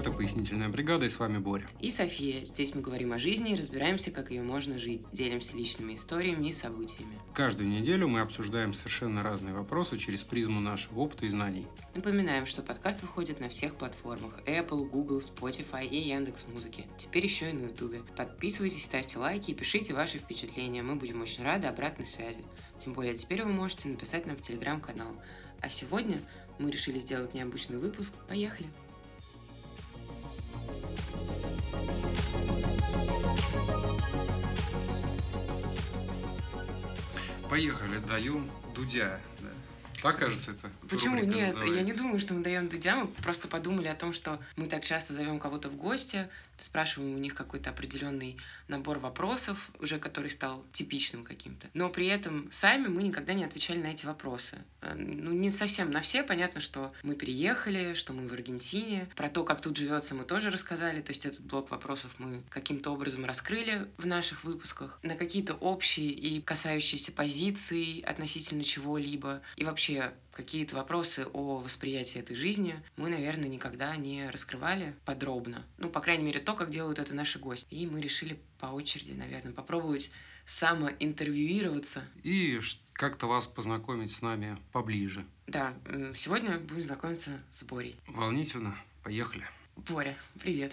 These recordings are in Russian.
это «Пояснительная бригада» и с вами Боря. И София. Здесь мы говорим о жизни и разбираемся, как ее можно жить. Делимся личными историями и событиями. Каждую неделю мы обсуждаем совершенно разные вопросы через призму нашего опыта и знаний. Напоминаем, что подкаст выходит на всех платформах Apple, Google, Spotify и Яндекс Музыки. Теперь еще и на YouTube. Подписывайтесь, ставьте лайки и пишите ваши впечатления. Мы будем очень рады обратной связи. Тем более теперь вы можете написать нам в телеграм-канал. А сегодня мы решили сделать необычный выпуск. Поехали! Поехали, даю Дудя. Да. Так, кажется, это Почему рубрика нет? Я не называется. думаю, что мы даем Дудя. Мы просто подумали о том, что мы так часто зовем кого-то в гости, спрашиваем у них какой-то определенный набор вопросов, уже который стал типичным каким-то. Но при этом сами мы никогда не отвечали на эти вопросы. Э, Ну, не совсем на все. Понятно, что мы переехали, что мы в Аргентине. Про то, как тут живется, мы тоже рассказали. То есть этот блок вопросов мы каким-то образом раскрыли в наших выпусках. На какие-то общие и касающиеся позиций относительно чего-либо. И вообще какие-то вопросы о восприятии этой жизни мы, наверное, никогда не раскрывали подробно. Ну, по крайней мере, то, как делают это наши гости. И мы решили по очереди, наверное, попробовать самоинтервьюироваться. И как-то вас познакомить с нами поближе. Да, сегодня будем знакомиться с Борей. Волнительно. Поехали. Боря, привет.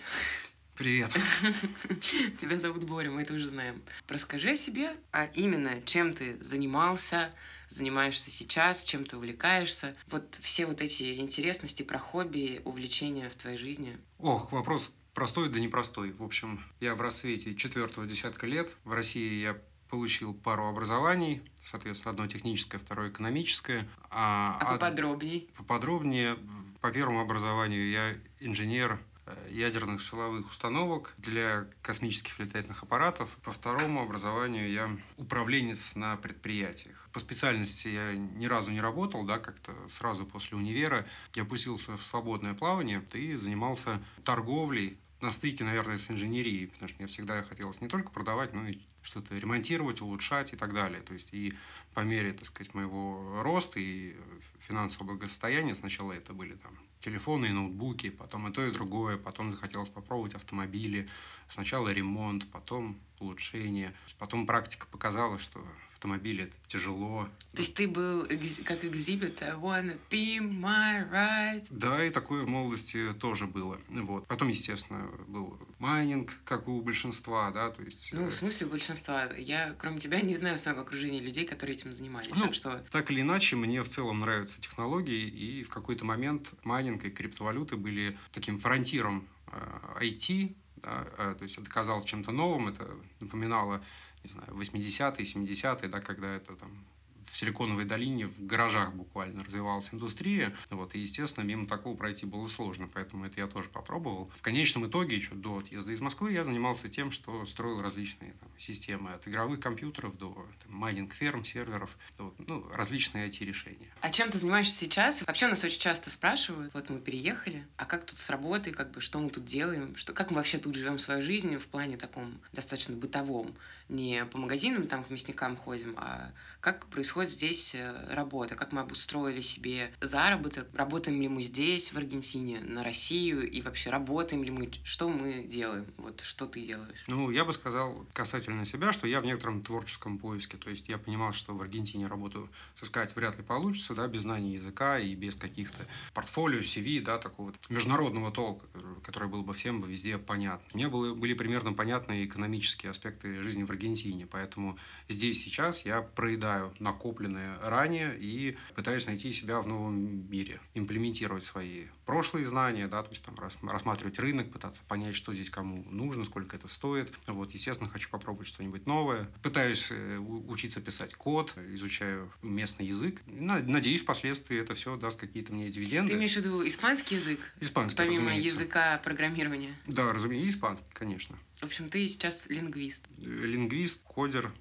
Привет. Тебя зовут Боря, мы это уже знаем. Расскажи о себе, а именно, чем ты занимался, занимаешься сейчас, чем ты увлекаешься. Вот все вот эти интересности про хобби, увлечения в твоей жизни. Ох, вопрос простой да непростой. В общем, я в рассвете четвертого десятка лет. В России я получил пару образований, соответственно, одно техническое, второе экономическое. А, А од- поподробней? Поподробнее, по первому образованию я инженер э, ядерных силовых установок для космических летательных аппаратов. По второму образованию я управленец на предприятиях. По специальности я ни разу не работал, да, как-то сразу после универа я пустился в свободное плавание и занимался торговлей на стыке, наверное, с инженерией, потому что мне всегда хотелось не только продавать, но и что-то ремонтировать, улучшать и так далее. То есть и по мере, так сказать, моего роста и финансового благосостояния, сначала это были там телефоны и ноутбуки, потом и то, и другое, потом захотелось попробовать автомобили, сначала ремонт, потом улучшение, потом практика показала, что автомобили это тяжело. То есть ты был экз- как экзибит I wanna be my right. Да, и такое в молодости тоже было. Вот. Потом, естественно, был майнинг, как у большинства, да, то есть... Ну, э, в смысле большинства. Я, кроме тебя, не знаю в своем окружении людей, которые этим занимались. Ну, так что Так или иначе, мне в целом нравятся технологии, и в какой-то момент майнинг и криптовалюты были таким фронтиром э, IT, да, э, то есть это казалось чем-то новым, это напоминало, не знаю, 80-е, 70-е, да, когда это там в Силиконовой долине в гаражах буквально развивалась индустрия, вот, и, естественно, мимо такого пройти было сложно, поэтому это я тоже попробовал. В конечном итоге, еще до отъезда из Москвы, я занимался тем, что строил различные там, системы от игровых компьютеров до там, майнинг-ферм, серверов, вот, ну, различные IT-решения. А чем ты занимаешься сейчас? Вообще нас очень часто спрашивают, вот мы переехали, а как тут с работой, как бы, что мы тут делаем, что, как мы вообще тут живем свою жизнь в плане таком достаточно бытовом, не по магазинам там к мясникам ходим, а как происходит здесь э, работа, как мы обустроили себе заработок, работаем ли мы здесь, в Аргентине, на Россию, и вообще работаем ли мы, что мы делаем, вот что ты делаешь. Ну, я бы сказал касательно себя, что я в некотором творческом поиске. То есть я понимал, что в Аргентине работу сыскать вряд ли получится, да, без знания языка и без каких-то портфолио, CV, да, такого международного толка, который- был бы всем везде понятен. Мне было, были примерно понятны экономические аспекты жизни в Аргентине, поэтому здесь сейчас я проедаю накопленное ранее и пытаюсь найти себя в новом мире, имплементировать свои прошлые знания, да, то есть там рас- рассматривать рынок, пытаться понять, что здесь кому нужно, сколько это стоит. Вот, естественно, хочу попробовать что-нибудь новое. Пытаюсь э, учиться писать код, изучаю местный язык. На- Надеюсь, впоследствии это все даст какие-то мне дивиденды. Ты имеешь в виду испанский язык, Испанский, помимо разумеется. языка программирования? Да, разумеется, испанский, конечно. В общем, ты сейчас лингвист. Лингвист, кодер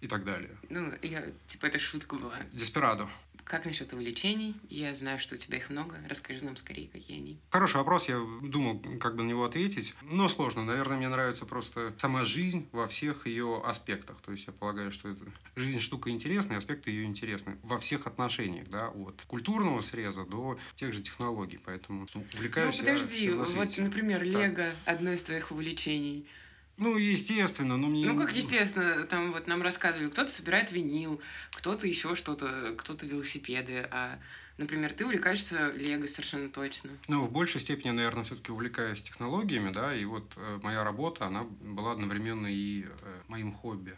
и так далее. Ну, я, типа, это шутка была. Деспирадо. Как насчет увлечений? Я знаю, что у тебя их много. Расскажи нам скорее, какие они. Хороший вопрос. Я думал, как бы на него ответить. Но сложно. Наверное, мне нравится просто сама жизнь во всех ее аспектах. То есть я полагаю, что это жизнь штука интересная, аспекты ее интересны во всех отношениях, да, от культурного среза до тех же технологий. Поэтому ну, увлекаюсь. Ну подожди, вот, например, Лего одно из твоих увлечений. Ну, естественно, но мне... Ну, как естественно, там вот нам рассказывали, кто-то собирает винил, кто-то еще что-то, кто-то велосипеды, а Например, ты увлекаешься Лего совершенно точно. Ну, в большей степени, наверное, все-таки увлекаюсь технологиями, да, и вот э, моя работа, она была одновременно и э, моим хобби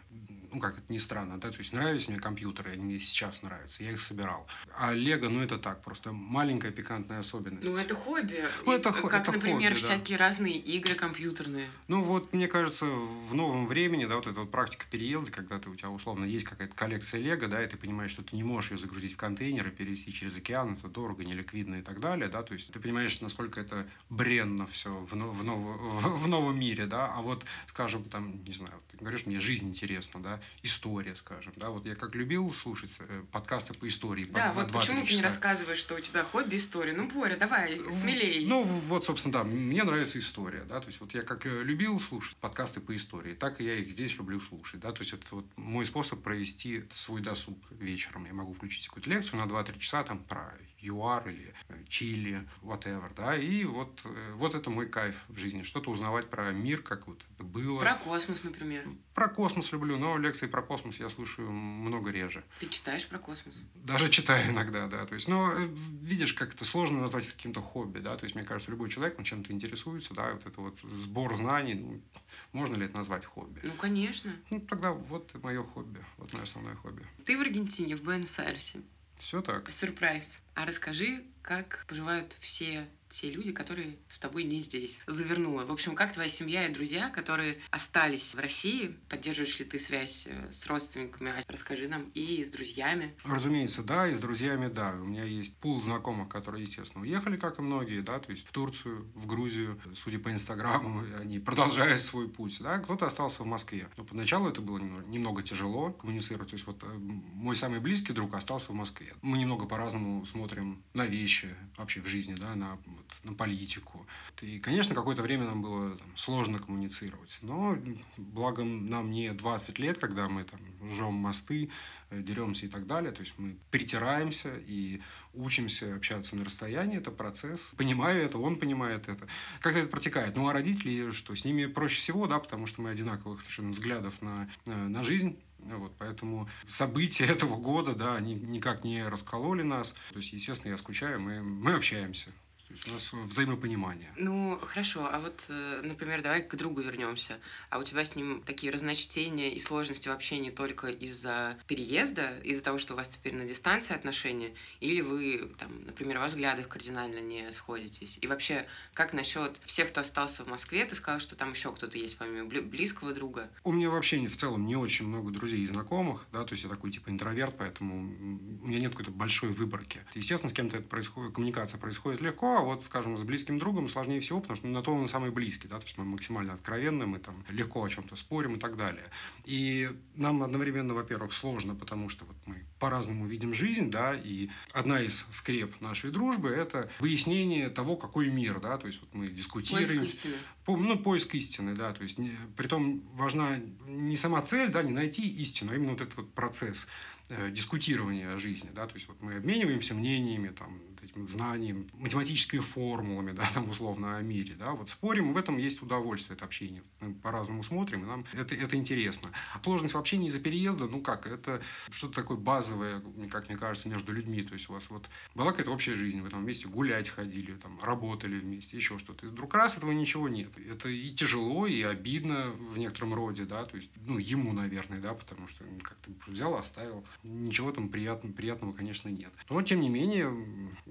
ну, как это ни странно, да, то есть нравились мне компьютеры, они мне сейчас нравятся, я их собирал. А Лего, ну, это так, просто маленькая пикантная особенность. Ну, это хобби. Ну, это, как, это например, хобби, всякие да. разные игры компьютерные. Ну, вот, мне кажется, в новом времени, да, вот эта вот практика переезда, когда ты, у тебя, условно, есть какая-то коллекция Лего, да, и ты понимаешь, что ты не можешь ее загрузить в контейнер и перевести через океан, это дорого, неликвидно и так далее, да, то есть ты понимаешь, насколько это бренно все в, в, нов, в, в новом мире, да, а вот, скажем, там, не знаю, ты говоришь, мне жизнь интересна, да, история, скажем. Да? Вот я как любил слушать э, подкасты по истории. Да, по, вот почему ты не рассказываешь, что у тебя хобби история? Ну, Боря, давай, смелей. Ну, вот, собственно, да, мне нравится история. Да? То есть вот я как э, любил слушать подкасты по истории, так и я их здесь люблю слушать. Да? То есть это вот мой способ провести свой досуг вечером. Я могу включить какую-то лекцию на 2-3 часа там про ЮАР или э, Чили, whatever, да, и вот, э, вот это мой кайф в жизни, что-то узнавать про мир, как вот это было. Про космос, например. Про космос люблю, но лекции про космос я слушаю много реже. Ты читаешь про космос? Даже читаю иногда, да, то есть, но э, видишь, как это сложно назвать каким-то хобби, да, то есть, мне кажется, любой человек, он чем-то интересуется, да, вот это вот сбор знаний, ну, можно ли это назвать хобби? Ну, конечно. Ну, тогда вот мое хобби, вот мое основное хобби. Ты в Аргентине, в Буэнос-Айресе. Все так. Сюрприз. А расскажи, как поживают все те люди, которые с тобой не здесь. Завернула. В общем, как твоя семья и друзья, которые остались в России, поддерживаешь ли ты связь э, с родственниками? Расскажи нам. И с друзьями. Разумеется, да, и с друзьями, да. У меня есть пул знакомых, которые, естественно, уехали, как и многие, да, то есть в Турцию, в Грузию. Судя по Инстаграму, они продолжают свой путь, да. Кто-то остался в Москве. Но поначалу это было немного тяжело коммуницировать. То есть вот э, мой самый близкий друг остался в Москве. Мы немного по-разному смотрим на вещи вообще в жизни, да, на вот, на политику. И, конечно, какое-то время нам было там, сложно коммуницировать. Но благо нам не 20 лет, когда мы там жжем мосты, э, деремся и так далее. То есть мы притираемся и учимся общаться на расстоянии. Это процесс. Понимаю это, он понимает это. Как это протекает? Ну, а родители, что с ними проще всего, да, потому что мы одинаковых совершенно взглядов на, э, на жизнь. Вот, поэтому события этого года, да, они никак не раскололи нас. То есть, естественно, я скучаю, мы, мы общаемся. Есть у нас взаимопонимание. Ну, хорошо. А вот, э, например, давай к другу вернемся. А у тебя с ним такие разночтения и сложности в общении только из-за переезда, из-за того, что у вас теперь на дистанции отношения, или вы, там, например, во взглядах кардинально не сходитесь? И вообще, как насчет всех, кто остался в Москве? Ты сказал, что там еще кто-то есть, помимо близкого друга. У меня вообще в целом не очень много друзей и знакомых, да, то есть я такой типа интроверт, поэтому у меня нет какой-то большой выборки. Естественно, с кем-то это происходит, коммуникация происходит легко, а вот, скажем, с близким другом сложнее всего, потому что ну, на то он самый близкий, да, то есть мы максимально откровенны, мы там легко о чем-то спорим и так далее. И нам одновременно, во-первых, сложно, потому что вот мы по-разному видим жизнь, да, и одна из скреп нашей дружбы – это выяснение того, какой мир, да, то есть вот мы дискутируем. Поиск истины. По, ну, поиск истины, да, то есть не, притом важна не сама цель, да, не найти истину, а именно вот этот вот процесс э, дискутирования о жизни, да, то есть вот мы обмениваемся мнениями, там, этим знанием, математическими формулами, да, там условно о мире, да, вот спорим, в этом есть удовольствие от общения. Мы по-разному смотрим, и нам это, это интересно. Сложность в общении из-за переезда, ну как, это что-то такое базовое, как мне кажется, между людьми, то есть у вас вот была какая-то общая жизнь, вы там вместе гулять ходили, там, работали вместе, еще что-то. И вдруг раз этого ничего нет. Это и тяжело, и обидно в некотором роде, да, то есть, ну, ему, наверное, да, потому что как ты взял, оставил. Ничего там приятного, приятного, конечно, нет. Но, тем не менее,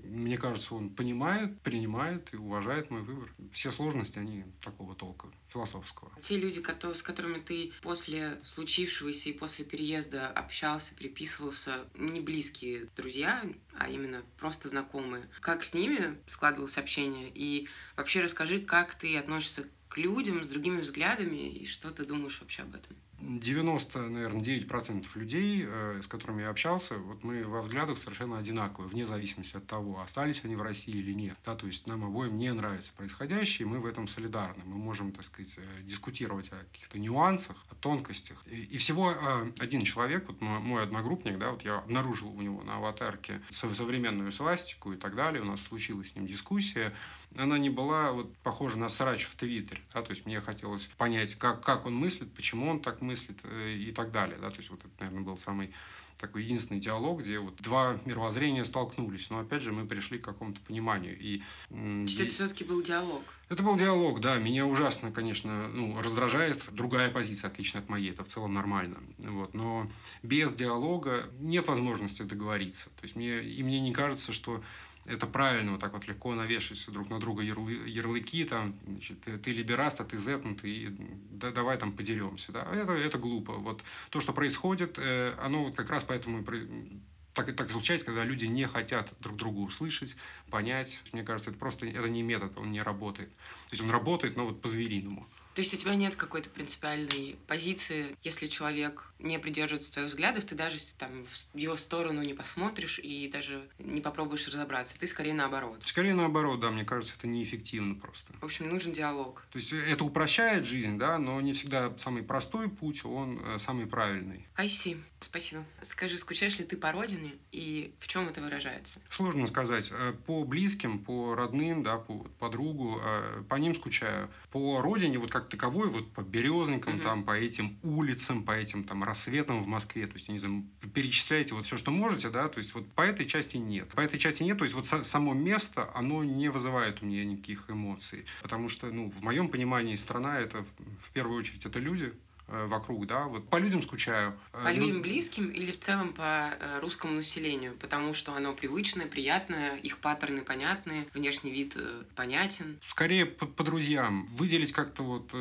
мне кажется, он понимает, принимает и уважает мой выбор. Все сложности, они такого толка философского. Те люди, с которыми ты после случившегося и после переезда общался, приписывался, не близкие друзья, а именно просто знакомые. Как с ними складывалось общение? И вообще расскажи, как ты относишься к людям с другими взглядами, и что ты думаешь вообще об этом? 90, наверное, 9% людей, э, с которыми я общался, вот мы во взглядах совершенно одинаковые, вне зависимости от того, остались они в России или нет. Да, то есть нам обоим не нравится происходящее, и мы в этом солидарны. Мы можем, так сказать, э, дискутировать о каких-то нюансах, о тонкостях. И, и всего э, один человек, вот мой одногруппник, да, вот я обнаружил у него на аватарке современную свастику и так далее, у нас случилась с ним дискуссия, она не была вот похожа на срач в Твиттере, да, то есть мне хотелось понять, как, как он мыслит, почему он так мыслит э, и так далее, да, то есть вот это, наверное, был самый такой единственный диалог, где вот два мировоззрения столкнулись. Но опять же мы пришли к какому-то пониманию. И, То есть это все-таки был диалог? Это был диалог, да. Меня ужасно, конечно, ну, раздражает другая позиция, отличная от моей. Это в целом нормально. Вот. Но без диалога нет возможности договориться. То есть мне, и мне не кажется, что это правильно вот так вот легко навешать друг на друга ярлы, ярлыки, там, значит, ты, либераст, а ты зетнутый, и да, давай там подеремся. Да? Это, это глупо. Вот то, что происходит, э, оно вот как раз поэтому и так, так случается, когда люди не хотят друг друга услышать, понять. Мне кажется, это просто это не метод, он не работает. То есть он работает, но вот по-звериному. То есть у тебя нет какой-то принципиальной позиции, если человек не придерживается твоих взглядов, ты даже там в его сторону не посмотришь и даже не попробуешь разобраться. Ты скорее наоборот. Скорее наоборот, да, мне кажется, это неэффективно просто. В общем, нужен диалог. То есть это упрощает жизнь, да, но не всегда самый простой путь, он э, самый правильный. I see. Спасибо. Скажи, скучаешь ли ты по родине и в чем это выражается? Сложно сказать. Э, по близким, по родным, да, по подругу, э, по ним скучаю. По родине, вот как таковой, вот по березникам, угу. там, по этим улицам, по этим там рассветам в Москве, то есть, не знаю, перечисляйте вот все, что можете, да, то есть вот по этой части нет. По этой части нет, то есть вот само место, оно не вызывает у меня никаких эмоций, потому что, ну, в моем понимании страна это в первую очередь это люди, вокруг, да, вот по людям скучаю. Э, по ну, людям близким или в целом по э, русскому населению, потому что оно привычное, приятное, их паттерны понятны, внешний вид понятен. Скорее по, по друзьям. Выделить как-то вот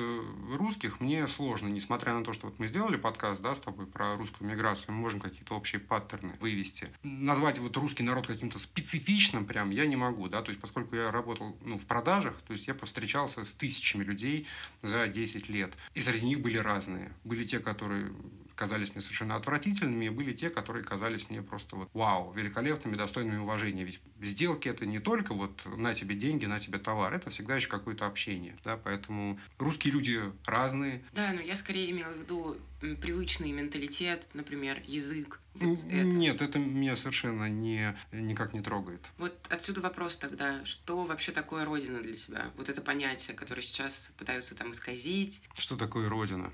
русских мне сложно, несмотря на то, что вот мы сделали подкаст, да, с тобой про русскую миграцию, мы можем какие-то общие паттерны вывести. Назвать вот русский народ каким-то специфичным прям я не могу, да, то есть поскольку я работал ну, в продажах, то есть я повстречался с тысячами людей за 10 лет, и среди них были разные разные. Были те, которые казались мне совершенно отвратительными, и были те, которые казались мне просто вот вау, великолепными, достойными уважения. Ведь сделки это не только вот на тебе деньги, на тебе товар, это всегда еще какое-то общение, да, поэтому русские люди разные. Да, но я скорее имела в виду привычный менталитет, например, язык. Вот это. Нет, это меня совершенно не, никак не трогает. Вот отсюда вопрос тогда, что вообще такое Родина для тебя? Вот это понятие, которое сейчас пытаются там исказить. Что такое Родина?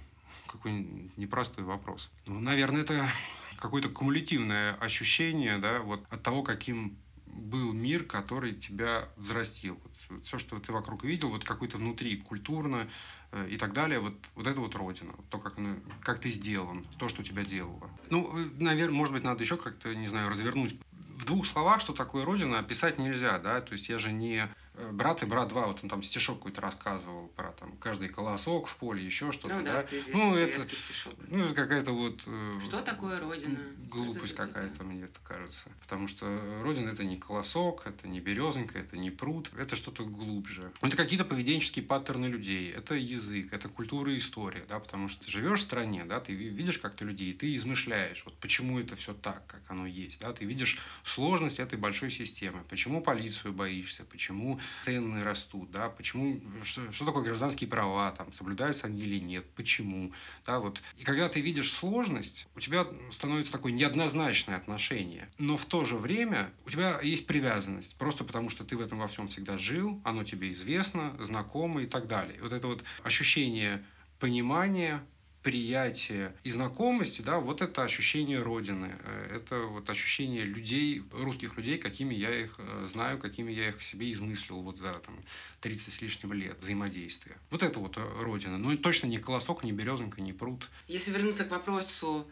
Какой непростой вопрос. Ну, наверное, это какое-то кумулятивное ощущение да, вот от того, каким был мир, который тебя взрастил. Вот все, что ты вокруг видел, вот какой-то внутри, культурно э, и так далее, вот, вот это вот родина, то, как, оно, как ты сделан, то, что тебя делало. Ну, э, наверное, может быть, надо еще как-то, не знаю, развернуть в двух словах, что такое Родина, описать нельзя, да, то есть я же не брат и брат два, вот он там стишок какой-то рассказывал про там каждый колосок в поле, еще что-то, ну, да. да? Это ну, это, стишок. ну, какая-то вот... Э, что такое Родина? Глупость какая-то, мне это кажется. Потому что Родина это не колосок, это не березонька, это не пруд, это что-то глубже. Это какие-то поведенческие паттерны людей, это язык, это культура и история, да, потому что ты живешь в стране, да, ты видишь как-то людей, ты измышляешь, вот почему это все так, как оно есть, да, ты видишь сложность этой большой системы, почему полицию боишься, почему цены растут, да, почему, что, что такое гражданские права, там, соблюдаются они или нет, почему, да, вот. И когда ты видишь сложность, у тебя становится такое неоднозначное отношение, но в то же время у тебя есть привязанность, просто потому что ты в этом во всем всегда жил, оно тебе известно, знакомо и так далее. Вот это вот ощущение понимания, приятие и знакомости, да, вот это ощущение Родины, э, это вот ощущение людей, русских людей, какими я их э, знаю, какими я их себе измыслил вот за там, 30 с лишним лет взаимодействия. Вот это вот э, Родина. Но точно не колосок, не березонка, не пруд. Если вернуться к вопросу,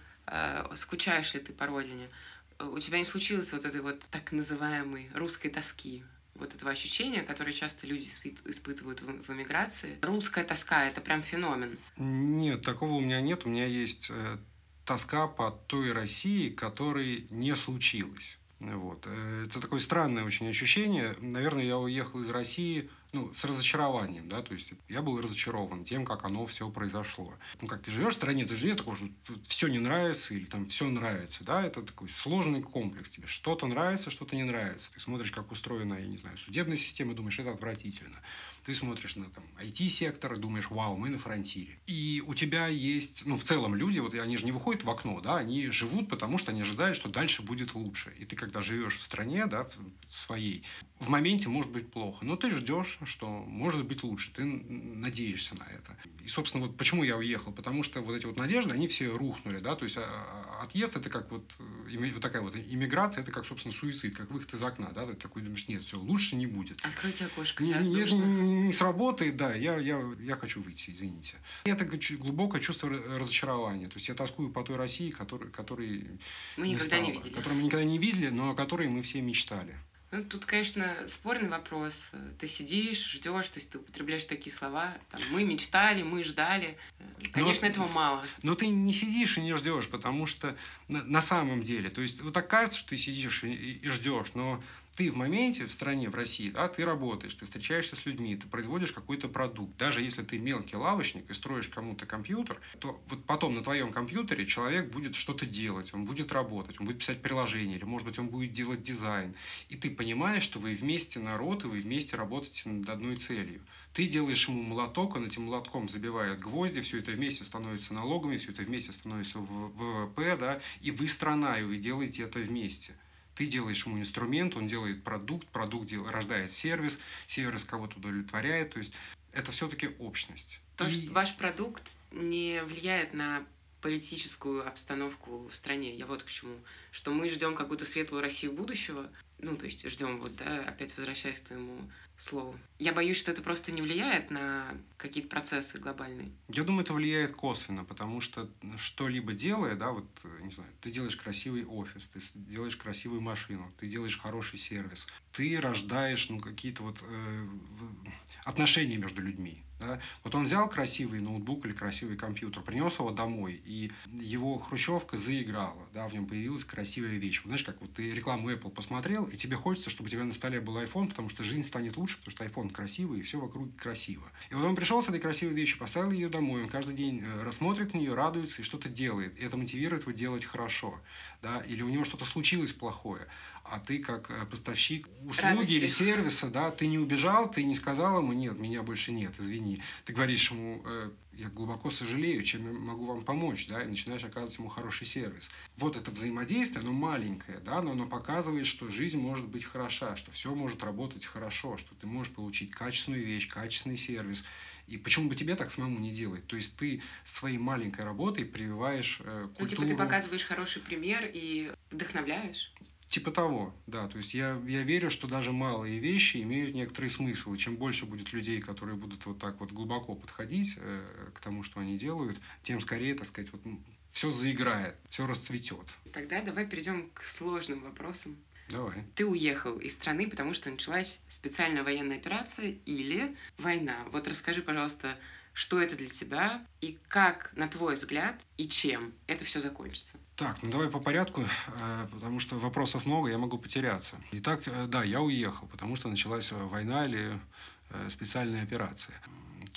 скучаешь ли ты по Родине, у тебя не случилось вот этой вот так называемой русской тоски? Вот этого ощущения, которое часто люди испытывают в, эмиграции. Русская тоска — это прям феномен. Нет, такого у меня нет. У меня есть э, тоска по той России, которой не случилось. Вот. Э, это такое странное очень ощущение. Наверное, я уехал из России ну, с разочарованием, да, то есть я был разочарован тем, как оно все произошло. Ну, как ты живешь в стране, ты живешь такое, что все не нравится или там все нравится, да, это такой сложный комплекс тебе. Что-то нравится, что-то не нравится. Ты смотришь, как устроена, я не знаю, судебная система, думаешь, это отвратительно. Ты смотришь на там IT-сектор думаешь, вау, мы на фронтире. И у тебя есть, ну, в целом люди, вот они же не выходят в окно, да, они живут, потому что они ожидают, что дальше будет лучше. И ты, когда живешь в стране, да, в своей, в моменте может быть плохо, но ты ждешь, что может быть лучше, ты надеешься на это. И, собственно, вот почему я уехал, потому что вот эти вот надежды, они все рухнули, да, то есть а, а, отъезд это как вот, вот такая вот иммиграция, это как, собственно, суицид, как выход из окна, да, ты такой думаешь, нет, все, лучше не будет. Откройте окошко. Не, не, не сработает, да, я, я, я хочу выйти, извините. И это глубокое чувство разочарования, то есть я тоскую по той России, которой, которой мы никогда стало, не видели. Которую мы никогда не видели, но о которой мы все мечтали. Ну, тут, конечно, спорный вопрос. Ты сидишь, ждешь, то есть ты употребляешь такие слова. Там, мы мечтали, мы ждали. Конечно, но, этого мало. Но ты не сидишь и не ждешь, потому что на, на самом деле, то есть вот так кажется, что ты сидишь и, и ждешь, но ты в моменте в стране, в России, да, ты работаешь, ты встречаешься с людьми, ты производишь какой-то продукт. Даже если ты мелкий лавочник и строишь кому-то компьютер, то вот потом на твоем компьютере человек будет что-то делать, он будет работать, он будет писать приложение, или, может быть, он будет делать дизайн. И ты понимаешь, что вы вместе народ, и вы вместе работаете над одной целью. Ты делаешь ему молоток, он этим молотком забивает гвозди, все это вместе становится налогами, все это вместе становится в ВВП, да, и вы страна, и вы делаете это вместе. Ты делаешь ему инструмент, он делает продукт, продукт дел, рождает сервис, сервис кого-то удовлетворяет. То есть это все-таки общность. То, и... что ваш продукт не влияет на политическую обстановку в стране. Я вот к чему. Что мы ждем какую-то светлую Россию будущего. Ну, то есть ждем, вот, да, опять возвращаясь к твоему слову. Я боюсь, что это просто не влияет на какие-то процессы глобальные. Я думаю, это влияет косвенно, потому что что-либо делая, да, вот, не знаю, ты делаешь красивый офис, ты делаешь красивую машину, ты делаешь хороший сервис, ты рождаешь, ну, какие-то вот э, отношения между людьми. Да? Вот он взял красивый ноутбук или красивый компьютер, принес его домой, и его хрущевка заиграла, да, в нем появилась красивая вещь. Знаешь, как вот ты рекламу Apple посмотрел, и тебе хочется, чтобы у тебя на столе был iPhone, потому что жизнь станет лучше, потому что iPhone красивый, и все вокруг красиво. И вот он пришел с этой красивой вещью, поставил ее домой, он каждый день э, рассмотрит на нее, радуется и что-то делает. И это мотивирует его делать хорошо. Да? Или у него что-то случилось плохое а ты как э, поставщик услуги Радости. или сервиса, да, ты не убежал, ты не сказал ему, нет, меня больше нет, извини. Ты говоришь ему, э, я глубоко сожалею, чем я могу вам помочь, да, и начинаешь оказывать ему хороший сервис. Вот это взаимодействие, оно маленькое, да, но оно показывает, что жизнь может быть хороша, что все может работать хорошо, что ты можешь получить качественную вещь, качественный сервис. И почему бы тебе так самому не делать? То есть ты своей маленькой работой прививаешь э, культуру... Ну, типа ты показываешь хороший пример и вдохновляешь. Типа того, да. То есть я, я верю, что даже малые вещи имеют некоторый смысл. И чем больше будет людей, которые будут вот так вот глубоко подходить э, к тому, что они делают, тем скорее, так сказать, вот все заиграет, все расцветет. Тогда давай перейдем к сложным вопросам. Давай. Ты уехал из страны, потому что началась специальная военная операция или война. Вот расскажи, пожалуйста, что это для тебя и как, на твой взгляд, и чем это все закончится. Так, ну давай по порядку, э, потому что вопросов много, я могу потеряться. Итак, э, да, я уехал, потому что началась война или э, специальная операция.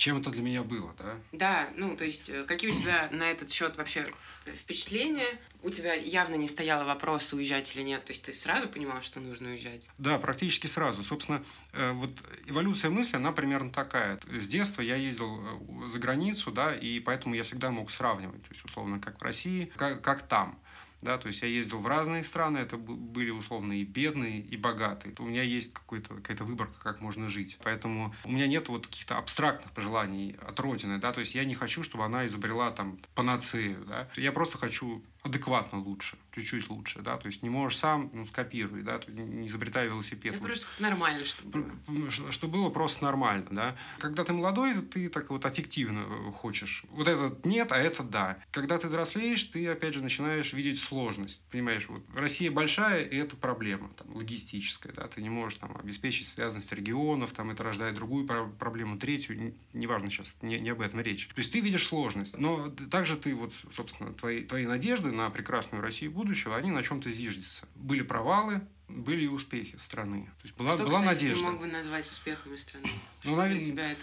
Чем это для меня было, да? Да, ну, то есть, какие у тебя на этот счет вообще впечатления? У тебя явно не стояло вопроса, уезжать или нет. То есть ты сразу понимал, что нужно уезжать? Да, практически сразу. Собственно, вот эволюция мысли, она примерно такая. С детства я ездил за границу, да, и поэтому я всегда мог сравнивать. То есть, условно, как в России, как, как там. Да, то есть я ездил в разные страны, это были условно и бедные, и богатые. У меня есть какая-то выборка, как можно жить. Поэтому у меня нет вот каких-то абстрактных пожеланий от Родины. Да? То есть я не хочу, чтобы она изобрела там панацею. Да? Я просто хочу адекватно лучше, чуть-чуть лучше, да, то есть не можешь сам, ну, скопируй, да, не изобретай велосипед. Это просто нормально, чтобы было. Что было просто нормально, да. Когда ты молодой, ты так вот аффективно э, хочешь. Вот этот нет, а это да. Когда ты взрослеешь, ты, опять же, начинаешь видеть сложность, понимаешь, вот Россия большая, и это проблема, там, логистическая, да, ты не можешь там обеспечить связанность регионов, там, это рождает другую проблему, третью, неважно сейчас, не, не об этом речь. То есть ты видишь сложность, но также ты вот, собственно, твои, твои надежды на прекрасную Россию будущего, они на чем-то зиждятся. Были провалы, были и успехи страны. То есть была, Что, была кстати, надежда. ты мог бы назвать успехами страны? Ну, Что навер- для себя это?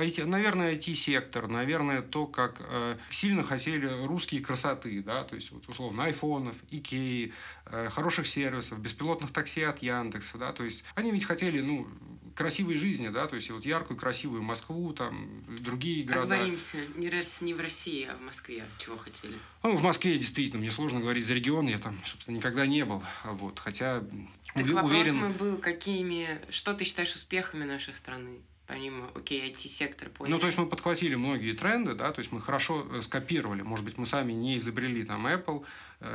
IT, наверное, IT-сектор, наверное, то, как э, сильно хотели русские красоты, да, то есть, вот, условно, айфонов, Икеи, э, хороших сервисов, беспилотных такси от Яндекса, да, то есть, они ведь хотели, ну, красивой жизни, да, то есть, вот яркую, красивую Москву, там, другие города. Оговоримся, не, рас- не в России, а в Москве. Чего хотели? Ну, в Москве, действительно, мне сложно говорить за регион, я там, собственно, никогда не был, вот, хотя Так уве- вопрос уверен... мой был, какими... Что ты считаешь успехами нашей страны? Помимо, окей, IT-сектор, понял. Ну, то есть мы подхватили многие тренды, да, то есть мы хорошо э, скопировали. Может быть, мы сами не изобрели там Apple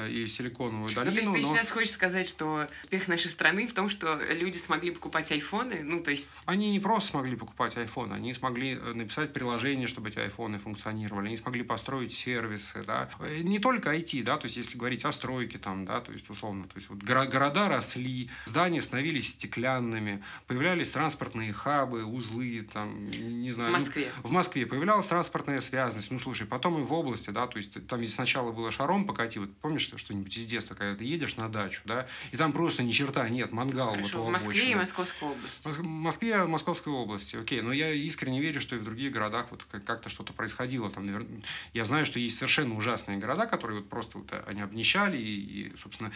и Силиконовую Ну, долину, то есть ты но сейчас хочешь сказать, что успех нашей страны в том, что люди смогли покупать айфоны? Ну, то есть... они не просто смогли покупать iPhone, они смогли э, написать приложение, чтобы эти айфоны функционировали, они смогли построить сервисы, да. Э, Не только IT, да, то есть если говорить о стройке там, да, то есть условно, то есть вот горо- города росли, здания становились стеклянными, появлялись транспортные хабы, узлы, там, не знаю. В ну, Москве. В Москве появлялась транспортная связность. Ну, слушай, потом и в области, да, то есть там сначала было шаром покати. Вот помнишь что-нибудь из детства, когда ты едешь на дачу, да, и там просто ни черта нет, мангал вот Хорошо, у в Москве и обочины. Московской области. В Москве, Московской области, окей, но я искренне верю, что и в других городах вот как- как-то что-то происходило. Там, навер- Я знаю, что есть совершенно ужасные города, которые вот просто вот они обнищали, и, и, собственно,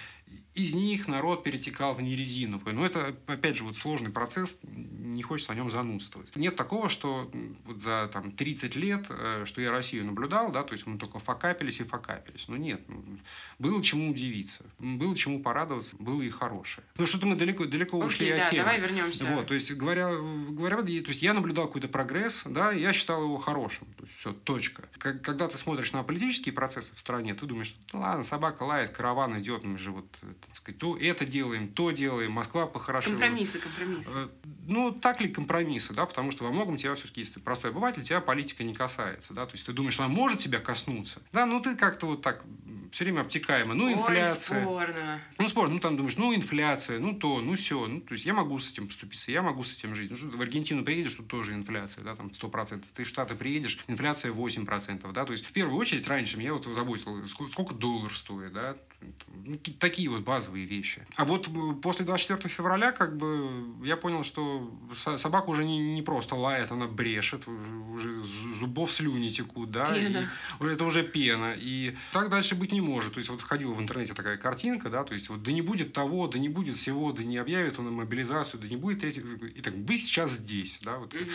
из них народ перетекал в нерезиновую. Но это, опять же, вот сложный процесс, не хочется о нем занудствовать. Нет такого, что вот за там, 30 лет, э, что я Россию наблюдал, да, то есть мы только факапились и факапились. Ну нет, ну, было чему удивиться, было чему порадоваться, было и хорошее. Ну что-то мы далеко, далеко ушли Окей, от да, темы. давай вернемся. Вот, то есть, говоря, говоря, то есть я наблюдал какой-то прогресс, да, я считал его хорошим. То есть, все, точка. Когда ты смотришь на политические процессы в стране, ты думаешь, ну, ладно, собака лает, караван идет, мы же вот, сказать, то это делаем, то делаем, Москва похорошела. Компромиссы, компромиссы. Э, Ну, так ли компромиссы, да, потому что во многом тебя все-таки, если ты простой обыватель, тебя политика не касается, да, то есть ты думаешь, она может тебя коснуться, да, ну ты как-то вот так все время обтекаемо, ну инфляция, Ой, спорно. ну, спор, ну, там думаешь, ну, инфляция, ну, то, ну, все. Ну, то есть, я могу с этим поступиться, я могу с этим жить. Ну, что в Аргентину приедешь, тут тоже инфляция, да, там, 100%. Ты в Штаты приедешь, инфляция 8%, да. То есть, в первую очередь, раньше меня вот заботило, сколько, сколько доллар стоит, да. Ну, такие вот базовые вещи. А вот э, после 24 февраля, как бы, я понял, что со- собака уже не, не просто лает, она брешет, уже зубов слюни текут, да. и- Пена. уже это уже пена. И так дальше быть не может. То есть, вот ходила в интернете такая картинка, да, то есть, вот да не будет того, да не будет всего, да не объявит он мобилизацию, да не будет третьего. И так, вы сейчас здесь, да, вот. Мгм.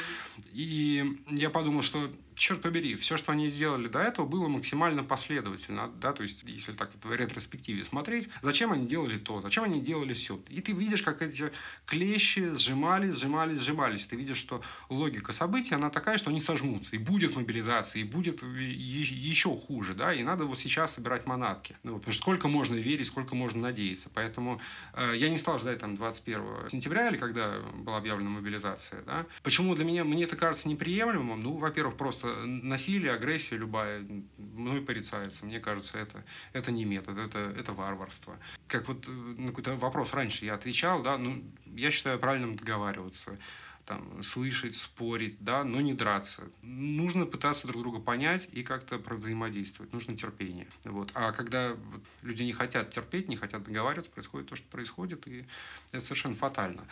И я подумал, что черт побери, все, что они сделали до этого, было максимально последовательно, да, то есть, если так в ретроспективе смотреть, зачем они делали то, зачем они делали все. И ты видишь, как эти клещи сжимались, сжимались, сжимались. Ты видишь, что логика событий, она такая, что они сожмутся, и будет мобилизация, и будет еще хуже, да, и надо вот сейчас собирать манатки. Ну, потому что сколько можно верить, сколько можно надеяться. Поэтому э, я не стал ждать там 21 сентября, или когда была объявлена мобилизация, да. Почему для меня, мне это кажется неприемлемым? Ну, во-первых, просто насилие, агрессия любая мной порицается. Мне кажется, это, это не метод, это, это варварство. Как вот э, на какой-то вопрос раньше я отвечал, да, ну, я считаю правильным договариваться там, слышать, спорить, да, но не драться. Нужно пытаться друг друга понять и как-то взаимодействовать. Нужно терпение. Вот. А когда люди не хотят терпеть, не хотят договариваться, происходит то, что происходит, и это совершенно фатально.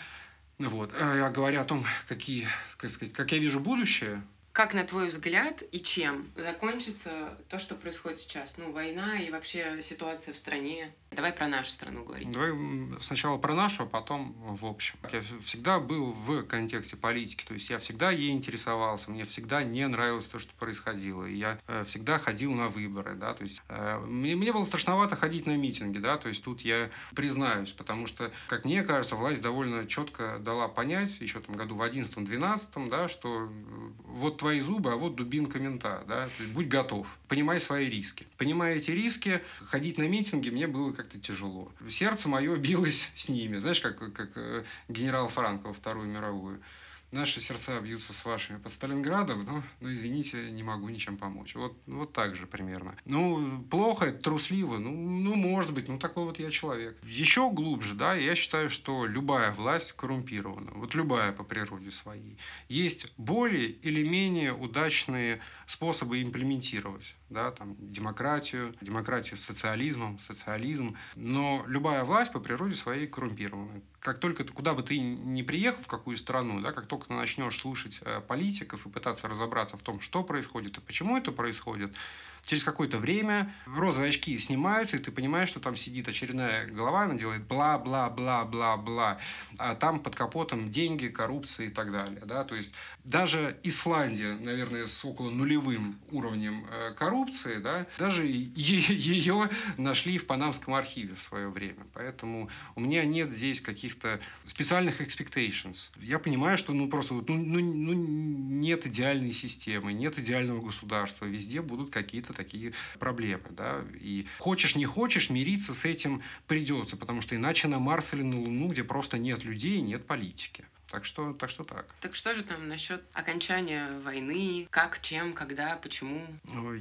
Вот. А говоря о том, какие, как сказать, как я вижу будущее, Как, на твой взгляд, и чем закончится то, что происходит сейчас? Ну, война и вообще ситуация в стране. Давай про нашу страну говорить. Давай сначала про нашу, а потом в общем. Я всегда был в контексте политики, то есть я всегда ей интересовался, мне всегда не нравилось то, что происходило. И я э, всегда ходил на выборы, да, то есть э, мне, мне было страшновато ходить на митинги, да, то есть тут я признаюсь, потому что, как мне кажется, власть довольно четко дала понять еще там году в 11-12, да, что э, вот твои зубы, а вот дубинка мента, да, то есть будь готов, понимай свои риски. Понимая эти риски, ходить на митинги мне было как-то тяжело. Сердце мое билось с ними, знаешь, как, как э, генерал Франко во Вторую мировую. Наши сердца бьются с вашими под Сталинградом, но, ну, извините, не могу ничем помочь. Вот, вот так же примерно. Ну, плохо, трусливо, ну, ну, может быть, ну, такой вот я человек. Еще глубже, да, я считаю, что любая власть коррумпирована. Вот любая по природе своей. Есть более или менее удачные способы имплементировать, да, там, демократию, демократию с социализмом, социализм. Но любая власть по природе своей коррумпирована. Как только ты, куда бы ты ни приехал, в какую страну, да, как только ты начнешь слушать э, политиков и пытаться разобраться в том, что происходит и почему это происходит, Через какое-то время розовые очки снимаются, и ты понимаешь, что там сидит очередная голова, она делает бла-бла-бла-бла-бла, а там под капотом деньги, коррупция и так далее. Да? То есть даже Исландия, наверное, с около нулевым уровнем э, коррупции, да, даже ее нашли в Панамском архиве в свое время. Поэтому у меня нет здесь каких-то специальных expectations. Я понимаю, что ну, просто ну, ну, ну, нет идеальной системы, нет идеального государства. Везде будут какие-то такие проблемы. Да? И хочешь, не хочешь, мириться с этим придется, потому что иначе на Марс или на Луну, где просто нет людей, нет политики. Так что, так что так. Так что же там насчет окончания войны? Как, чем, когда, почему?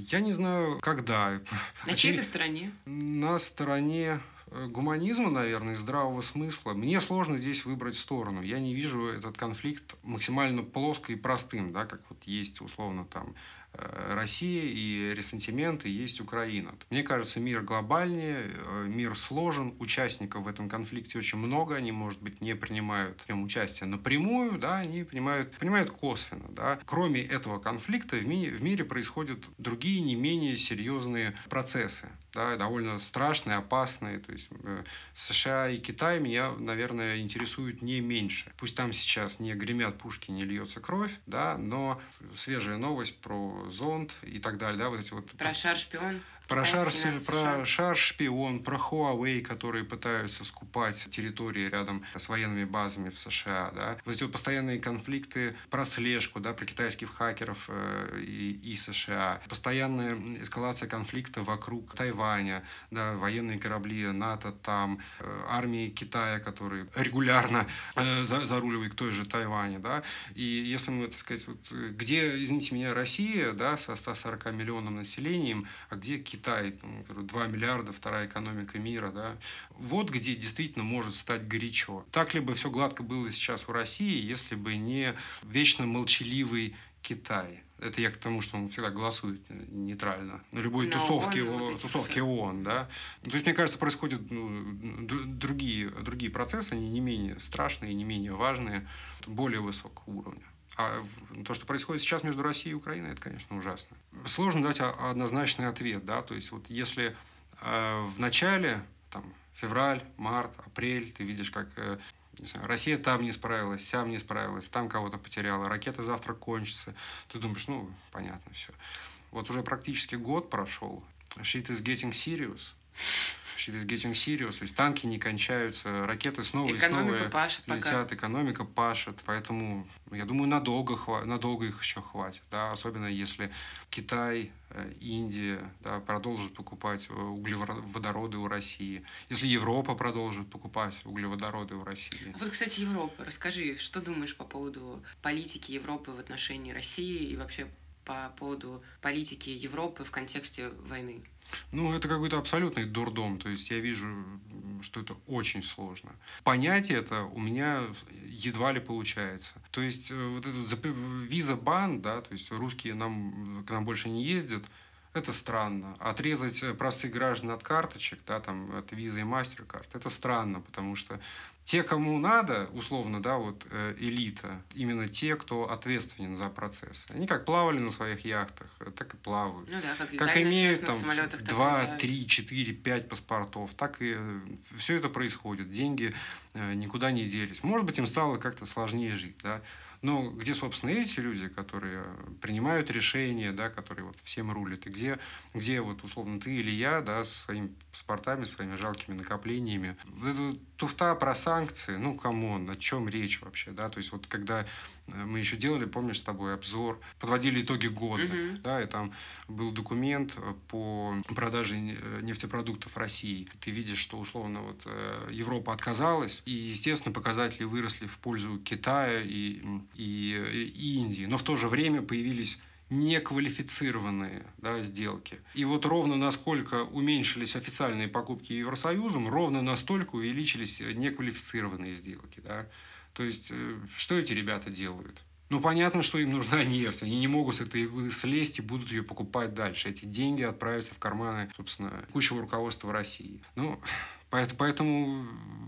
Я не знаю, когда. На чьей ты стороне? На стороне э, гуманизма, наверное, здравого смысла. Мне сложно здесь выбрать сторону. Я не вижу этот конфликт максимально плоско и простым, да, как вот есть условно там Россия и ресентимент, и есть Украина. Мне кажется, мир глобальнее, э, мир сложен, участников в этом конфликте очень много, они, может быть, не принимают в нем участие напрямую, да, они принимают, принимают косвенно. Да. Кроме этого конфликта в мире, в мире происходят другие не менее серьезные процессы да, довольно страшные, опасные. То есть э, США и Китай меня, наверное, интересуют не меньше. Пусть там сейчас не гремят пушки, не льется кровь, да, но свежая новость про зонд и так далее, да, вот эти вот... Про шар-шпион? Про шар, про шар шпион, про Huawei, которые пытаются скупать территории рядом с военными базами в США, да. Вот эти вот постоянные конфликты про слежку, да, про китайских хакеров э, и, и США. Постоянная эскалация конфликта вокруг Тайваня, да, военные корабли НАТО там, э, армии Китая, которые регулярно э, за, заруливают к той же Тайване, да. И если мы, так сказать, вот, где, извините меня, Россия, да, со 140 миллионным населением, а где Китай? Китай, 2 миллиарда, вторая экономика мира, да, вот где действительно может стать горячо. Так ли бы все гладко было сейчас в России, если бы не вечно молчаливый Китай. Это я к тому, что он всегда голосует нейтрально. На любой Но тусовке, он, вот тусовке ООН. Да? То есть, мне кажется, происходят ну, другие, другие процессы, они не менее страшные, не менее важные, более высокого уровня. А то, что происходит сейчас между Россией и Украиной, это, конечно, ужасно. Сложно дать однозначный ответ, да, то есть вот если э, в начале, там, февраль, март, апрель, ты видишь, как э, знаю, Россия там не справилась, сям не справилась, там кого-то потеряла, ракета завтра кончится, ты думаешь, ну, понятно все. Вот уже практически год прошел, shit is getting serious, shit is getting serious, то есть танки не кончаются, ракеты снова экономика и снова пашет летят, пока. экономика пашет, поэтому я думаю, надолго, надолго их еще хватит, да, особенно если Китай, э, Индия да, продолжат покупать э, углеводороды у России, если Европа продолжит покупать углеводороды у России. Вот, кстати, Европа. Расскажи, что думаешь по поводу политики Европы в отношении России и вообще по поводу политики Европы в контексте войны? Ну, это какой-то абсолютный дурдом. То есть я вижу, что это очень сложно. Понять это у меня едва ли получается. То есть э, вот этот виза-бан, да, то есть русские нам, к нам больше не ездят, это странно. Отрезать простых граждан от карточек, да, там, от визы и MasterCard, это странно, потому что те, кому надо, условно, да, вот э, элита, именно те, кто ответственен за процесс. Они как плавали на своих яхтах, так и плавают. Ну да, как, как имеют там 2, 3, 4, 5 паспортов, так и э, все это происходит. Деньги э, никуда не делись. Может быть, им стало как-то сложнее жить, да. Но где, собственно, эти люди, которые принимают решения, да, которые вот всем рулят, и где, где вот, условно, ты или я, да, с своими паспортами, своими жалкими накоплениями. Эта туфта про санкции, ну, come on, о чем речь вообще, да, то есть вот когда мы еще делали, помнишь, с тобой обзор, подводили итоги года, mm-hmm. да, и там был документ э, по продаже э, нефтепродуктов России. Ты видишь, что условно вот Европа отказалась, и, естественно, показатели выросли в пользу Китая и, и, и Индии, но в то же время появились неквалифицированные да, сделки. И вот ровно насколько уменьшились официальные покупки Евросоюзом, ровно настолько увеличились неквалифицированные сделки. Да. То есть, э, что эти ребята делают? Ну, понятно, что им нужна нефть. Они не могут с этой иглы слезть и будут ее покупать дальше. Эти деньги отправятся в карманы, собственно, кучего руководства России. Ну, поэтому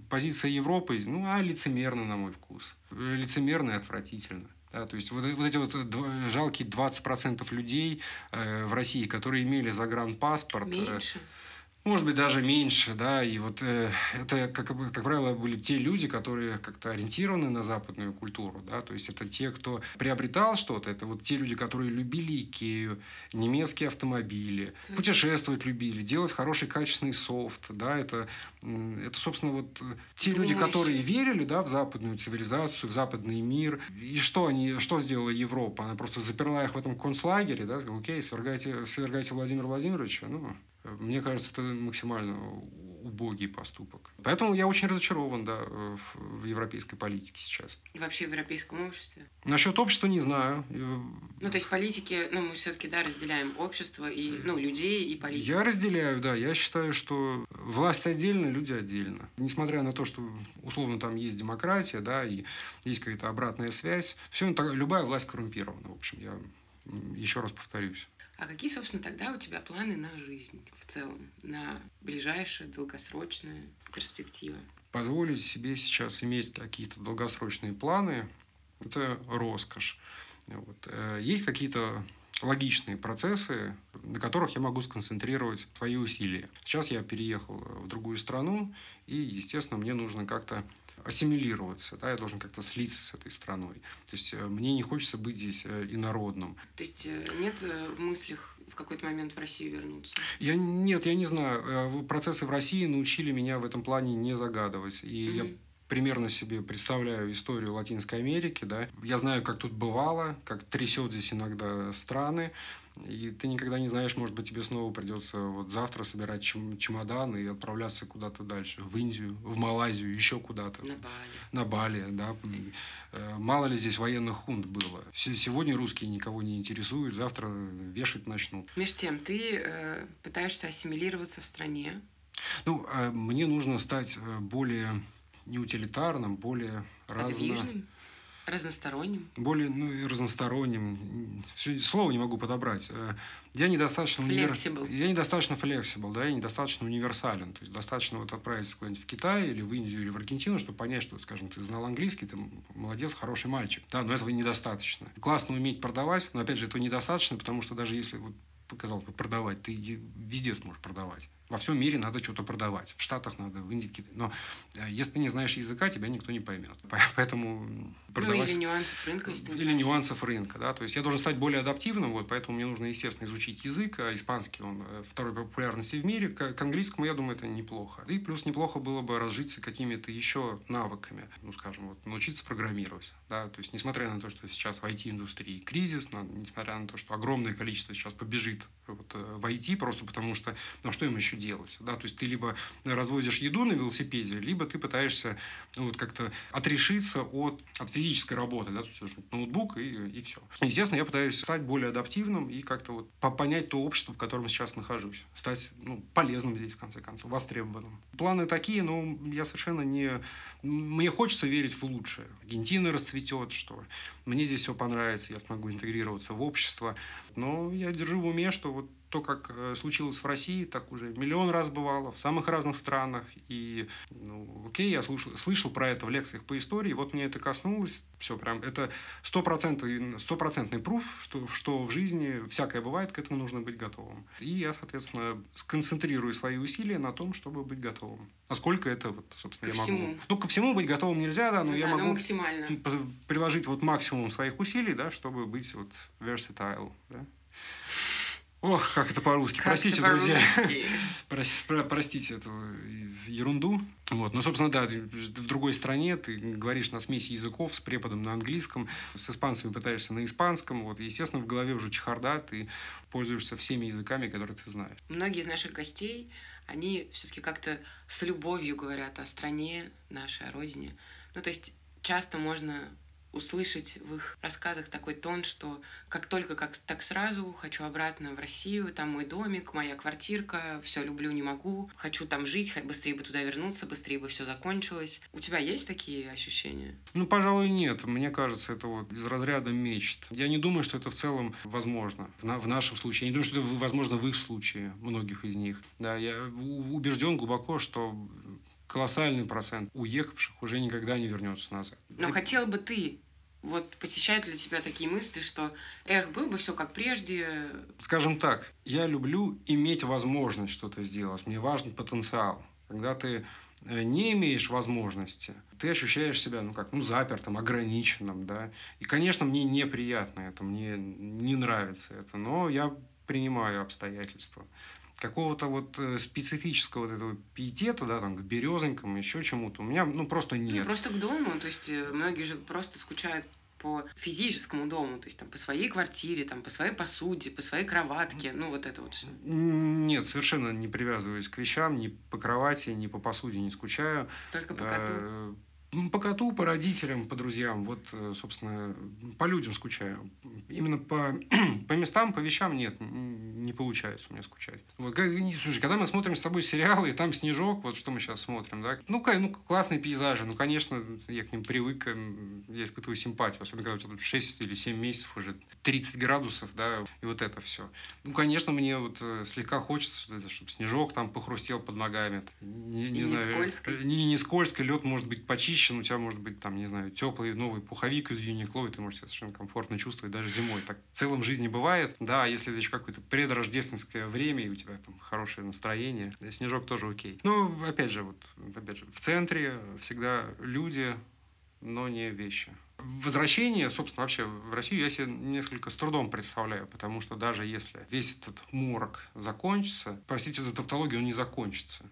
позиция Европы, ну, а лицемерна, на мой вкус. Лицемерно и отвратительно. Да, то есть вот, вот эти вот жалкие 20% людей э, в России, которые имели загранпаспорт. Э, Меньше. Э, может быть, даже меньше, да, и вот э, это, как, как правило, были те люди, которые как-то ориентированы на западную культуру, да, то есть это те, кто приобретал что-то, это вот те люди, которые любили Икею, немецкие автомобили, mm путешествовать любили, делать хороший качественный софт, да, это, это собственно, вот те Думаешь? люди, которые верили, да, в западную цивилизацию, в западный мир, и что они, что сделала Европа? Она просто заперла их в этом концлагере, да, окей, свергайте, свергайте Владимира Владимировича, ну, мне кажется, это максимально убогий поступок. Поэтому я очень разочарован да, в, европейской политике сейчас. И вообще в европейском обществе? Насчет общества не знаю. Ну, то есть политики, ну, мы все-таки, да, разделяем общество и, ну, людей и политику. Я разделяю, да. Я считаю, что власть отдельно, люди отдельно. Несмотря на то, что условно там есть демократия, да, и есть какая-то обратная связь, все, любая власть коррумпирована, в общем, я еще раз повторюсь. А какие, собственно, тогда у тебя планы на жизнь в целом, на ближайшую, долгосрочную перспективу? Позволить себе сейчас иметь какие-то долгосрочные планы – это роскошь. Вот. Э, есть какие-то логичные процессы, на которых я могу сконцентрировать свои усилия. Сейчас я переехал в другую страну, и, естественно, мне нужно как-то ассимилироваться, да, я должен как-то слиться с этой страной. То есть э, мне не хочется быть здесь э, инородным. То есть э, нет в мыслях в какой-то момент в Россию вернуться? Я, нет, я не знаю. Процессы в России научили меня в этом плане не загадывать. И mm-hmm. я примерно себе представляю историю Латинской Америки, да. Я знаю, как тут бывало, как трясет здесь иногда страны, и ты никогда не знаешь, может быть, тебе снова придется вот завтра собирать чем чемодан и отправляться куда-то дальше, в Индию, в Малайзию, еще куда-то. На Бали. На Бали, да. Э, мало ли здесь военных хунт было. Сегодня русские никого не интересуют, завтра вешать начнут. Между тем, ты э, пытаешься ассимилироваться в стране. Ну, э, мне нужно стать э, более неутилитарным, более разно... Разносторонним? Более, ну, и разносторонним. Слово не могу подобрать. Э, я недостаточно... Универ... Я недостаточно флексибл, да, я недостаточно универсален. То есть, достаточно вот отправиться куда-нибудь в Китай или в Индию или в Аргентину, чтобы понять, что, скажем, ты знал английский, ты молодец, хороший мальчик. Да, но этого недостаточно. Классно уметь продавать, но, опять же, этого недостаточно, потому что даже если вот казалось бы, продавать, ты везде сможешь продавать. Во всем мире надо что-то продавать. В Штатах надо, в Индии. Но э, если ты не знаешь языка, тебя никто не поймет. Поэтому продавать... Ну, или нюансов рынка, если ты Или нюансов рынка, да. То есть я должен стать более адаптивным, вот, поэтому мне нужно, естественно, изучить язык. А испанский, он э, второй по популярности в мире. К, к английскому, я думаю, это неплохо. И плюс неплохо было бы разжиться какими-то еще навыками. Ну, скажем, вот, научиться программировать. Да. То есть, несмотря на то, что сейчас в IT-индустрии кризис, несмотря на то, что огромное количество сейчас побежит вот, э, в IT, просто потому что, ну, а что им еще делать. Да? То есть ты либо развозишь еду на велосипеде, либо ты пытаешься ну, вот как-то отрешиться от, от физической работы. Да? То есть ноутбук и, и все. Естественно, я пытаюсь стать более адаптивным и как-то вот понять то общество, в котором сейчас нахожусь. Стать ну, полезным здесь, в конце концов, востребованным. Планы такие, но я совершенно не... Мне хочется верить в лучшее. Аргентина расцветет, что мне здесь все понравится, я смогу интегрироваться в общество. Но я держу в уме, что вот то, как э, случилось в России, так уже миллион раз бывало в самых разных странах. И, ну, окей, я слушал, слышал про это в лекциях по истории, вот мне это коснулось, все прям, это стопроцентный, пруф, что, что в жизни всякое бывает, к этому нужно быть готовым. И я, соответственно, сконцентрирую свои усилия на том, чтобы быть готовым. Насколько это, вот, собственно, ко я всему. могу. Ну, ко всему быть готовым нельзя, да, но ну, я да, могу максимально. приложить вот максимум своих усилий, да, чтобы быть вот versatile, да. Ох, как это по-русски. Как Простите, это друзья. Простите эту ерунду. Вот. Ну, собственно, да, в другой стране ты говоришь на смеси языков с преподом на английском, с испанцами пытаешься на испанском. Вот. естественно, в голове уже чехарда, ты пользуешься всеми языками, которые ты знаешь. Многие из наших гостей, они все-таки как-то с любовью говорят о стране нашей, о родине. Ну, то есть часто можно услышать в их рассказах такой тон, что как только как так сразу хочу обратно в Россию, там мой домик, моя квартирка, все люблю, не могу, хочу там жить, быстрее бы туда вернуться, быстрее бы все закончилось. У тебя есть такие ощущения? Ну, пожалуй, нет. Мне кажется, это вот из разряда мечт. Я не думаю, что это в целом возможно в, на, в нашем случае. Я не думаю, что это возможно в их случае, многих из них. Да, я убежден глубоко, что колоссальный процент уехавших уже никогда не вернется назад. Но Это... хотел бы ты вот посещают ли тебя такие мысли, что, эх, был бы все как прежде? Скажем так, я люблю иметь возможность что-то сделать. Мне важен потенциал. Когда ты э, не имеешь возможности, ты ощущаешь себя, ну как, ну запертым, ограниченным, да. И, конечно, мне неприятно это, мне не нравится это, но я принимаю обстоятельства какого-то вот э, специфического вот этого пиетета, да, там, к березонькам, еще чему-то, у меня, ну, просто ну, нет. Ну, просто к дому, то есть э, многие же просто скучают по физическому дому, то есть там по своей квартире, там по своей посуде, по своей кроватке, ну вот это вот все. Нет, совершенно не привязываюсь к вещам, ни по кровати, ни по посуде не скучаю. Только по коту. Э, по коту, по родителям, по друзьям. Вот, э, собственно, по людям скучаю. Именно по, по местам, по вещам нет, не получается у меня скучать. Вот, как, слушай, когда мы смотрим с тобой сериалы, и там снежок, вот что мы сейчас смотрим, да, ну, ну классные пейзажи, ну, конечно, я к ним привык, я испытываю симпатию, особенно когда у тебя тут 6 или 7 месяцев уже 30 градусов, да, и вот это все. Ну, конечно, мне вот э, слегка хочется, чтобы снежок там похрустел под ногами. Не, не, знаю, не скользко. Не, не скользко, лед может быть почище, насыщен, у тебя может быть там, не знаю, теплый новый пуховик из Юникло, и ты можешь себя совершенно комфортно чувствовать даже зимой. Так в целом жизни бывает. Да, если это еще какое-то предрождественское время, и у тебя там хорошее настроение, снежок тоже окей. Ну, опять же, вот, опять же, в центре всегда люди, но не вещи. Возвращение, собственно, вообще в Россию я себе несколько с трудом представляю, потому что даже если весь этот морок закончится, простите за тавтологию, он не закончится.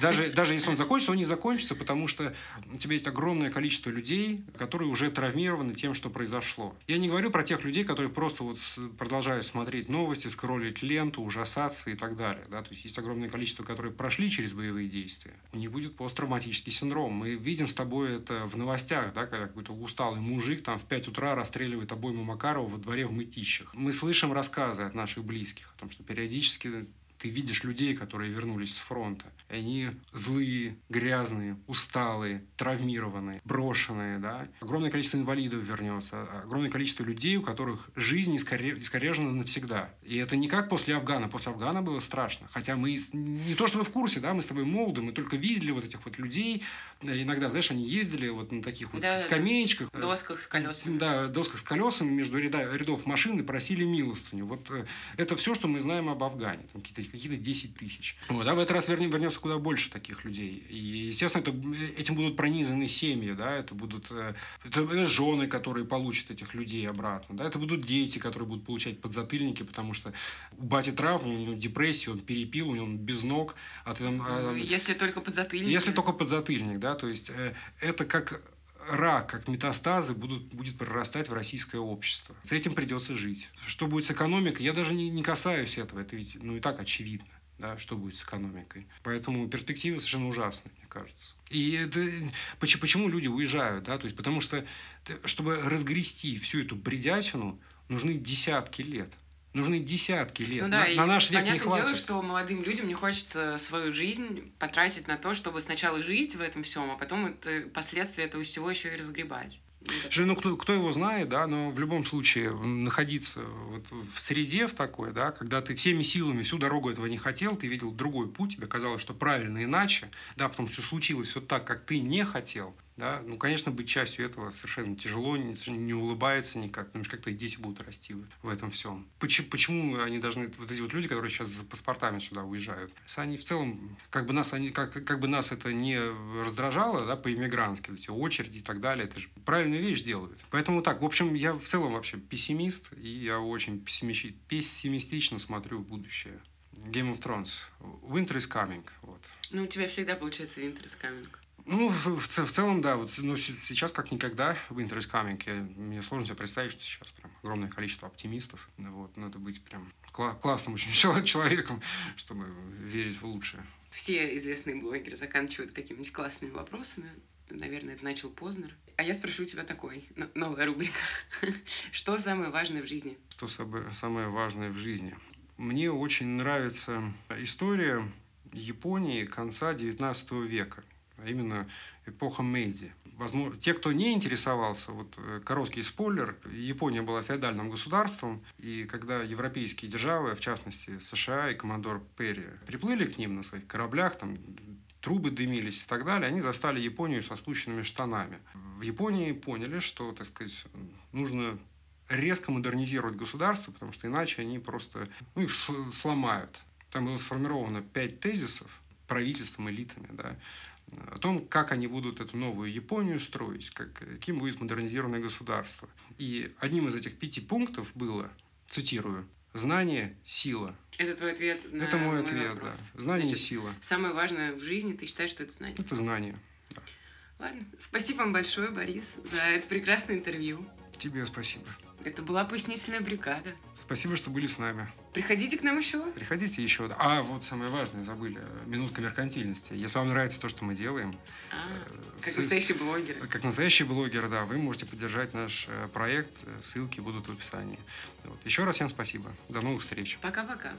Даже, даже если он закончится, он не закончится, потому что у тебя есть огромное количество людей, которые уже травмированы тем, что произошло. Я не говорю про тех людей, которые просто вот продолжают смотреть новости, скроллить ленту, ужасаться и так далее. Да? То есть есть огромное количество, которые прошли через боевые действия. У них будет посттравматический синдром. Мы видим с тобой это в новостях, да, когда какой-то устал усталый мужик там в 5 утра расстреливает обойму Макарова во дворе в Мытищах. Мы слышим рассказы от наших близких о том, что периодически ты видишь людей, которые вернулись с фронта. И они злые, грязные, усталые, травмированные, брошенные, да. Огромное количество инвалидов вернется, огромное количество людей, у которых жизнь искорежена навсегда. И это не как после Афгана. После Афгана было страшно. Хотя мы не то чтобы в курсе, да, мы с тобой молоды, мы только видели вот этих вот людей. Иногда, знаешь, они ездили вот на таких вот да, скамеечках. Досках с колесами. Да, досках с колесами между рядов машин и просили милостыню. Вот э, это все, что мы знаем об Афгане. Там какие-то какие-то 10 тысяч. Вот, а в этот раз вернем, вернется куда больше таких людей. И, естественно, это, этим будут пронизаны семьи, да, это будут э, это жены, которые получат этих людей обратно, да, это будут дети, которые будут получать подзатыльники, потому что у бати травма, у него депрессия, он перепил, у него без ног. А ты, там, а, если только подзатыльник. Если только подзатыльник, да, то есть э, это как рак, как метастазы будут, будет прорастать в российское общество. С этим придется жить. Что будет с экономикой, я даже не, не касаюсь этого. Это ведь ну, и так очевидно, да, что будет с экономикой. Поэтому перспективы совершенно ужасные, мне кажется. И это, почему, люди уезжают? Да? То есть, потому что, чтобы разгрести всю эту бредятину, нужны десятки лет. Нужны десятки лет. Ну, да, на, на наш век не хватит. дело, что молодым людям не хочется свою жизнь потратить на то, чтобы сначала жить в этом всем, а потом это, последствия этого всего еще и разгребать. Слушай, ну кто, кто его знает, да, но в любом случае находиться вот в среде в такой, да, когда ты всеми силами всю дорогу этого не хотел, ты видел другой путь, тебе казалось, что правильно иначе, да, потом все случилось вот так, как ты не хотел, да? Ну, конечно, быть частью этого совершенно тяжело, не, не улыбается никак, потому что как то дети будут расти в этом всем. Почему, почему они должны, вот эти вот люди, которые сейчас за паспортами сюда уезжают, они в целом, как бы нас, они, как, как бы нас это не раздражало, да, по-иммигрантски, эти очереди и так далее, это же правильную вещь делают. Поэтому так, в общем, я в целом вообще пессимист, и я очень пессимистично смотрю в будущее. Game of Thrones. Winter is coming. Вот. Ну, у тебя всегда получается Winter is coming. Ну, в, в, в целом, да. Вот, ну, сейчас как никогда Winter is coming. Я, мне сложно себе представить, что сейчас прям огромное количество оптимистов. Вот, надо быть прям кла- классным очень человеком, чтобы верить в лучшее. Все известные блогеры заканчивают какими-нибудь классными вопросами. Наверное, это начал Познер. А я спрошу у тебя такой, новая рубрика. Что самое важное в жизни? Что самое важное в жизни? Мне очень нравится история Японии конца XIX века, а именно эпоха Мэйдзи. Возможно, те, кто не интересовался, вот э, короткий спойлер, Япония была феодальным государством, и когда европейские державы, в частности США и командор Перри, приплыли к ним на своих кораблях, там трубы дымились и так далее, они застали Японию со спущенными штанами. В Японии поняли, что, так сказать, нужно резко модернизировать государство, потому что иначе они просто ну, их сломают. Там было сформировано пять тезисов правительством, элитами, да, о том, как они будут эту новую Японию строить, как, каким будет модернизированное государство. И одним из этих пяти пунктов было, цитирую, Знание – сила. Это твой ответ на Это мой, мой ответ, вопрос. да. Знание Значит, – сила. Самое важное в жизни, ты считаешь, что это знание? Это знание, да. Ладно. Спасибо вам большое, Борис, за это прекрасное интервью. Тебе спасибо. Это была пояснительная бригада. Спасибо, что были с нами. Приходите к нам еще. Приходите еще. А, вот самое важное, забыли. Минутка меркантильности. Если вам нравится то, что мы делаем... А, э, как с, настоящий блогер. Как настоящий блогер, да. Вы можете поддержать наш э, проект. Ссылки будут в описании. Вот. Еще раз всем спасибо. До новых встреч. Пока-пока.